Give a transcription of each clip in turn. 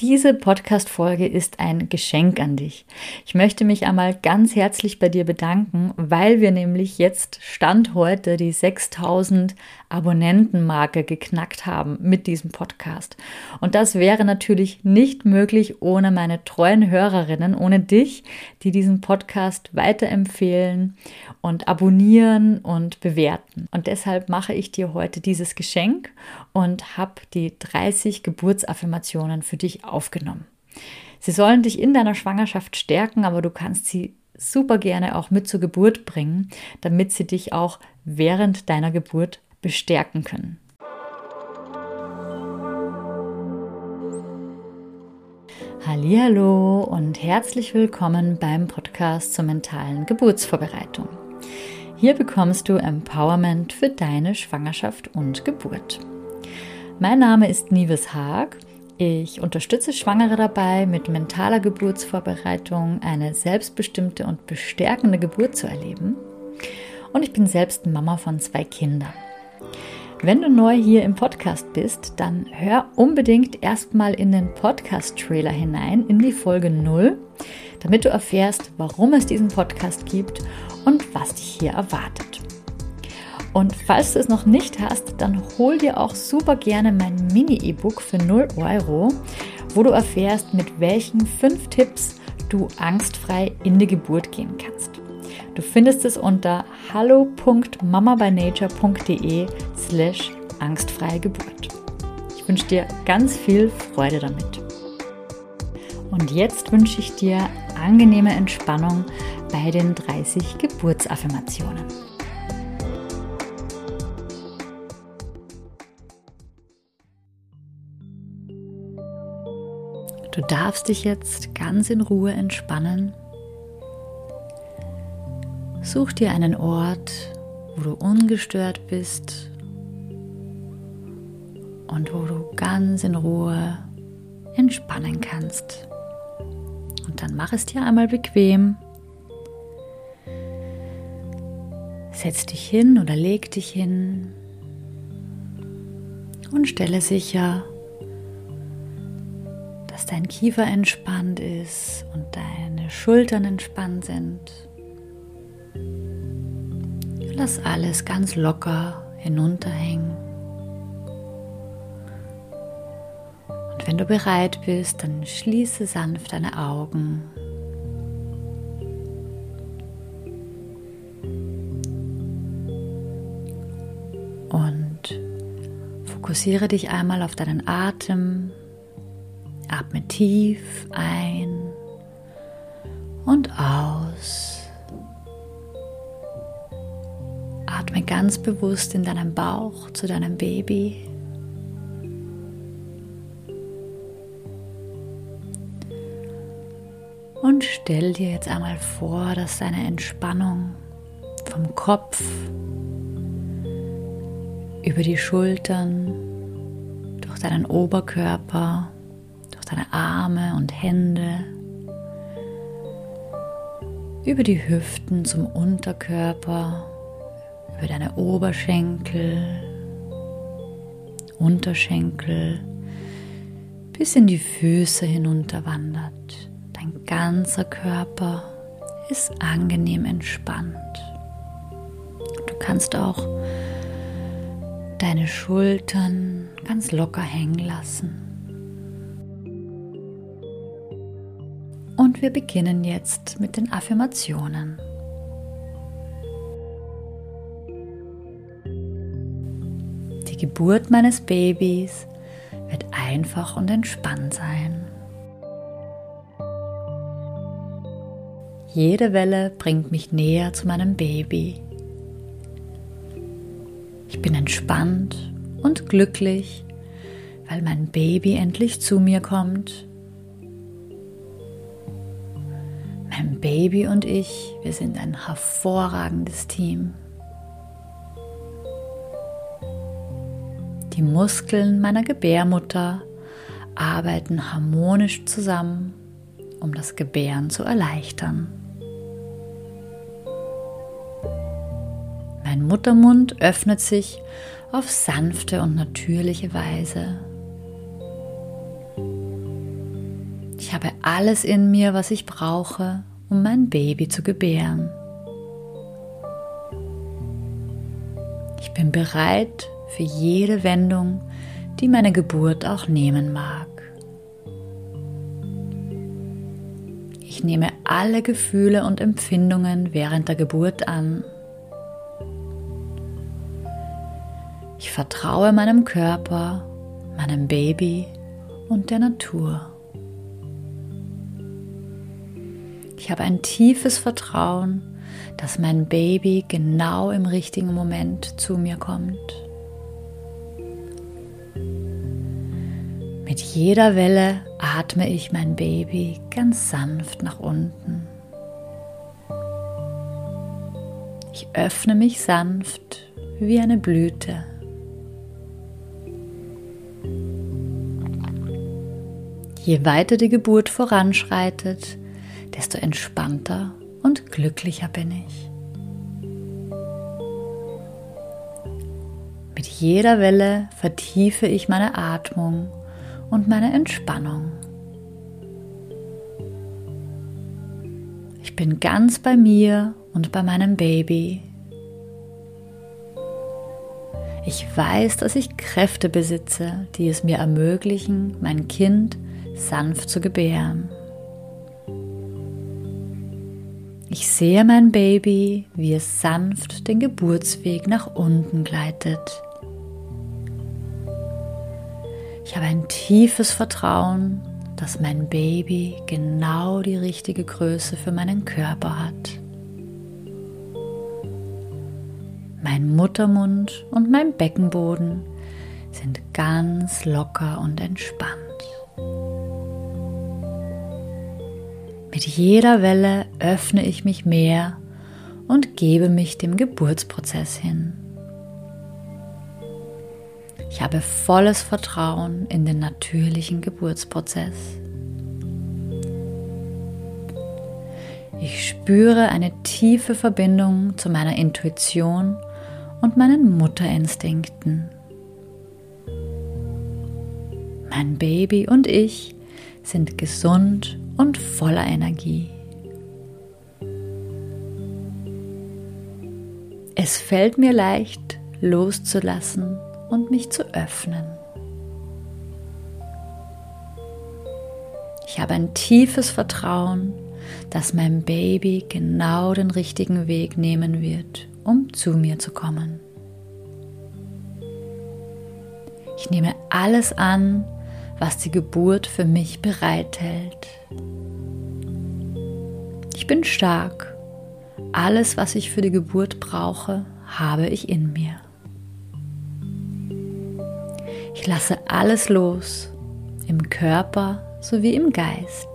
Diese Podcast-Folge ist ein Geschenk an dich. Ich möchte mich einmal ganz herzlich bei dir bedanken, weil wir nämlich jetzt Stand heute die 6000 Abonnentenmarke geknackt haben mit diesem Podcast. Und das wäre natürlich nicht möglich ohne meine treuen Hörerinnen, ohne dich, die diesen Podcast weiterempfehlen und abonnieren und bewerten. Und deshalb mache ich dir heute dieses Geschenk und habe die 30 Geburtsaffirmationen für dich aufgenommen. Sie sollen dich in deiner Schwangerschaft stärken, aber du kannst sie super gerne auch mit zur Geburt bringen, damit sie dich auch während deiner Geburt bestärken können. Hallo und herzlich willkommen beim Podcast zur mentalen Geburtsvorbereitung. Hier bekommst du Empowerment für deine Schwangerschaft und Geburt. Mein Name ist Nives Haag. Ich unterstütze Schwangere dabei, mit mentaler Geburtsvorbereitung eine selbstbestimmte und bestärkende Geburt zu erleben. Und ich bin selbst Mama von zwei Kindern. Wenn du neu hier im Podcast bist, dann hör unbedingt erstmal in den Podcast-Trailer hinein, in die Folge 0, damit du erfährst, warum es diesen Podcast gibt und was dich hier erwartet. Und falls du es noch nicht hast, dann hol dir auch super gerne mein Mini-E-Book für 0 Euro, wo du erfährst, mit welchen fünf Tipps du angstfrei in die Geburt gehen kannst. Du findest es unter hallo.mamabynature.de slash angstfreie Geburt. Ich wünsche dir ganz viel Freude damit. Und jetzt wünsche ich dir angenehme Entspannung bei den 30 Geburtsaffirmationen. Du darfst dich jetzt ganz in Ruhe entspannen Such dir einen Ort, wo du ungestört bist und wo du ganz in Ruhe entspannen kannst. Und dann mach es dir einmal bequem. Setz dich hin oder leg dich hin und stelle sicher, dein Kiefer entspannt ist und deine Schultern entspannt sind. Lass alles ganz locker hinunterhängen. Und wenn du bereit bist, dann schließe sanft deine Augen. Und fokussiere dich einmal auf deinen Atem. Atme tief ein und aus. Atme ganz bewusst in deinem Bauch zu deinem Baby. Und stell dir jetzt einmal vor, dass deine Entspannung vom Kopf über die Schultern, durch deinen Oberkörper, deine Arme und Hände, über die Hüften zum Unterkörper über deine Oberschenkel, Unterschenkel bis in die Füße hinunter wandert. Dein ganzer Körper ist angenehm entspannt. Du kannst auch deine Schultern ganz locker hängen lassen. Wir beginnen jetzt mit den Affirmationen. Die Geburt meines Babys wird einfach und entspannt sein. Jede Welle bringt mich näher zu meinem Baby. Ich bin entspannt und glücklich, weil mein Baby endlich zu mir kommt. Mein Baby und ich, wir sind ein hervorragendes Team. Die Muskeln meiner Gebärmutter arbeiten harmonisch zusammen, um das Gebären zu erleichtern. Mein Muttermund öffnet sich auf sanfte und natürliche Weise. Ich habe alles in mir, was ich brauche, um mein Baby zu gebären. Ich bin bereit für jede Wendung, die meine Geburt auch nehmen mag. Ich nehme alle Gefühle und Empfindungen während der Geburt an. Ich vertraue meinem Körper, meinem Baby und der Natur. Ich habe ein tiefes Vertrauen, dass mein Baby genau im richtigen Moment zu mir kommt. Mit jeder Welle atme ich mein Baby ganz sanft nach unten. Ich öffne mich sanft wie eine Blüte. Je weiter die Geburt voranschreitet, desto entspannter und glücklicher bin ich. Mit jeder Welle vertiefe ich meine Atmung und meine Entspannung. Ich bin ganz bei mir und bei meinem Baby. Ich weiß, dass ich Kräfte besitze, die es mir ermöglichen, mein Kind sanft zu gebären. Ich sehe mein Baby, wie es sanft den Geburtsweg nach unten gleitet. Ich habe ein tiefes Vertrauen, dass mein Baby genau die richtige Größe für meinen Körper hat. Mein Muttermund und mein Beckenboden sind ganz locker und entspannt. Mit jeder Welle öffne ich mich mehr und gebe mich dem Geburtsprozess hin. Ich habe volles Vertrauen in den natürlichen Geburtsprozess. Ich spüre eine tiefe Verbindung zu meiner Intuition und meinen Mutterinstinkten. Mein Baby und ich sind gesund und voller Energie. Es fällt mir leicht, loszulassen und mich zu öffnen. Ich habe ein tiefes Vertrauen, dass mein Baby genau den richtigen Weg nehmen wird, um zu mir zu kommen. Ich nehme alles an, was die Geburt für mich bereithält. Ich bin stark. Alles, was ich für die Geburt brauche, habe ich in mir. Ich lasse alles los, im Körper sowie im Geist.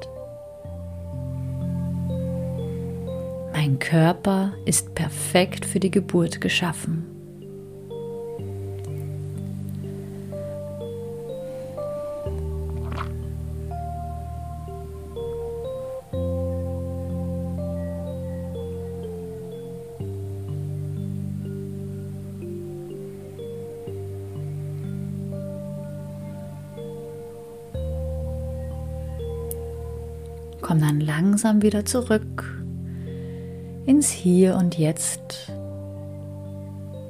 Mein Körper ist perfekt für die Geburt geschaffen. Komm dann langsam wieder zurück ins Hier und Jetzt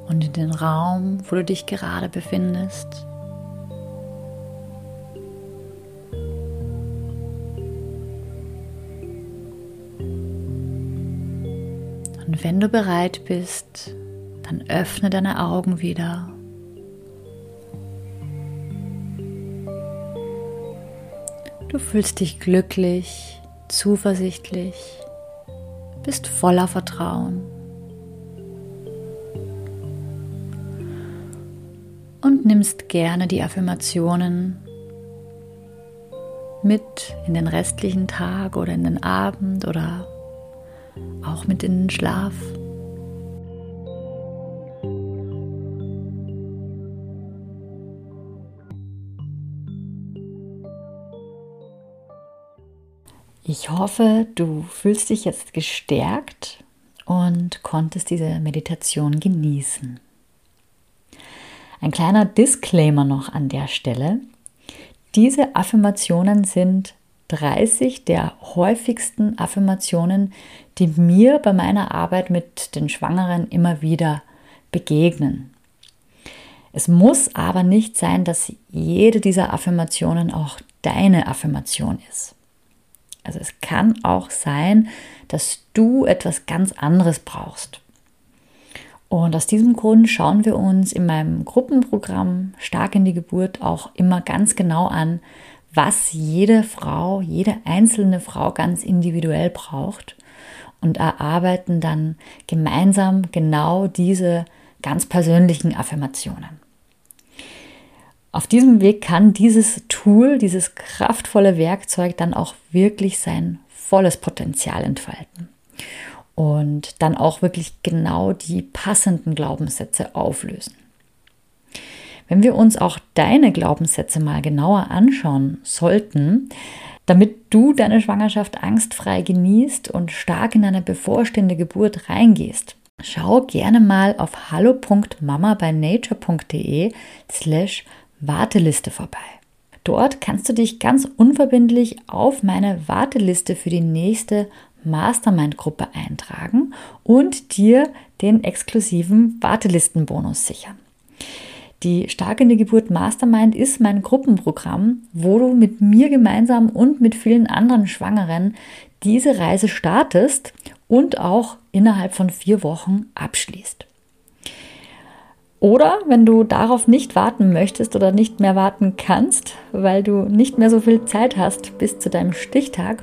und in den Raum, wo du dich gerade befindest. Und wenn du bereit bist, dann öffne deine Augen wieder. Du fühlst dich glücklich zuversichtlich, bist voller Vertrauen. Und nimmst gerne die Affirmationen mit in den restlichen Tag oder in den Abend oder auch mit in den Schlaf. Ich hoffe, du fühlst dich jetzt gestärkt und konntest diese Meditation genießen. Ein kleiner Disclaimer noch an der Stelle. Diese Affirmationen sind 30 der häufigsten Affirmationen, die mir bei meiner Arbeit mit den Schwangeren immer wieder begegnen. Es muss aber nicht sein, dass jede dieser Affirmationen auch deine Affirmation ist. Also es kann auch sein, dass du etwas ganz anderes brauchst. Und aus diesem Grund schauen wir uns in meinem Gruppenprogramm Stark in die Geburt auch immer ganz genau an, was jede Frau, jede einzelne Frau ganz individuell braucht und erarbeiten dann gemeinsam genau diese ganz persönlichen Affirmationen. Auf diesem Weg kann dieses Tool, dieses kraftvolle Werkzeug dann auch wirklich sein volles Potenzial entfalten und dann auch wirklich genau die passenden Glaubenssätze auflösen. Wenn wir uns auch deine Glaubenssätze mal genauer anschauen sollten, damit du deine Schwangerschaft angstfrei genießt und stark in eine bevorstehende Geburt reingehst, schau gerne mal auf hallo.mamabynature.de slash Warteliste vorbei. Dort kannst du dich ganz unverbindlich auf meine Warteliste für die nächste Mastermind-Gruppe eintragen und dir den exklusiven Wartelistenbonus sichern. Die Stark in die Geburt Mastermind ist mein Gruppenprogramm, wo du mit mir gemeinsam und mit vielen anderen Schwangeren diese Reise startest und auch innerhalb von vier Wochen abschließt. Oder wenn du darauf nicht warten möchtest oder nicht mehr warten kannst, weil du nicht mehr so viel Zeit hast bis zu deinem Stichtag,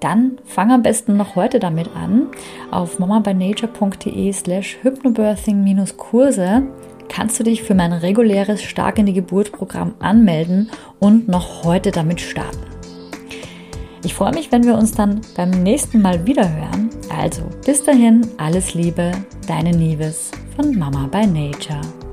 dann fang am besten noch heute damit an. Auf mamabynature.de slash hypnobirthing-Kurse kannst du dich für mein reguläres Stark in die Geburt Programm anmelden und noch heute damit starten. Ich freue mich, wenn wir uns dann beim nächsten Mal wieder hören. Also bis dahin, alles Liebe, deine Nieves von Mama by Nature.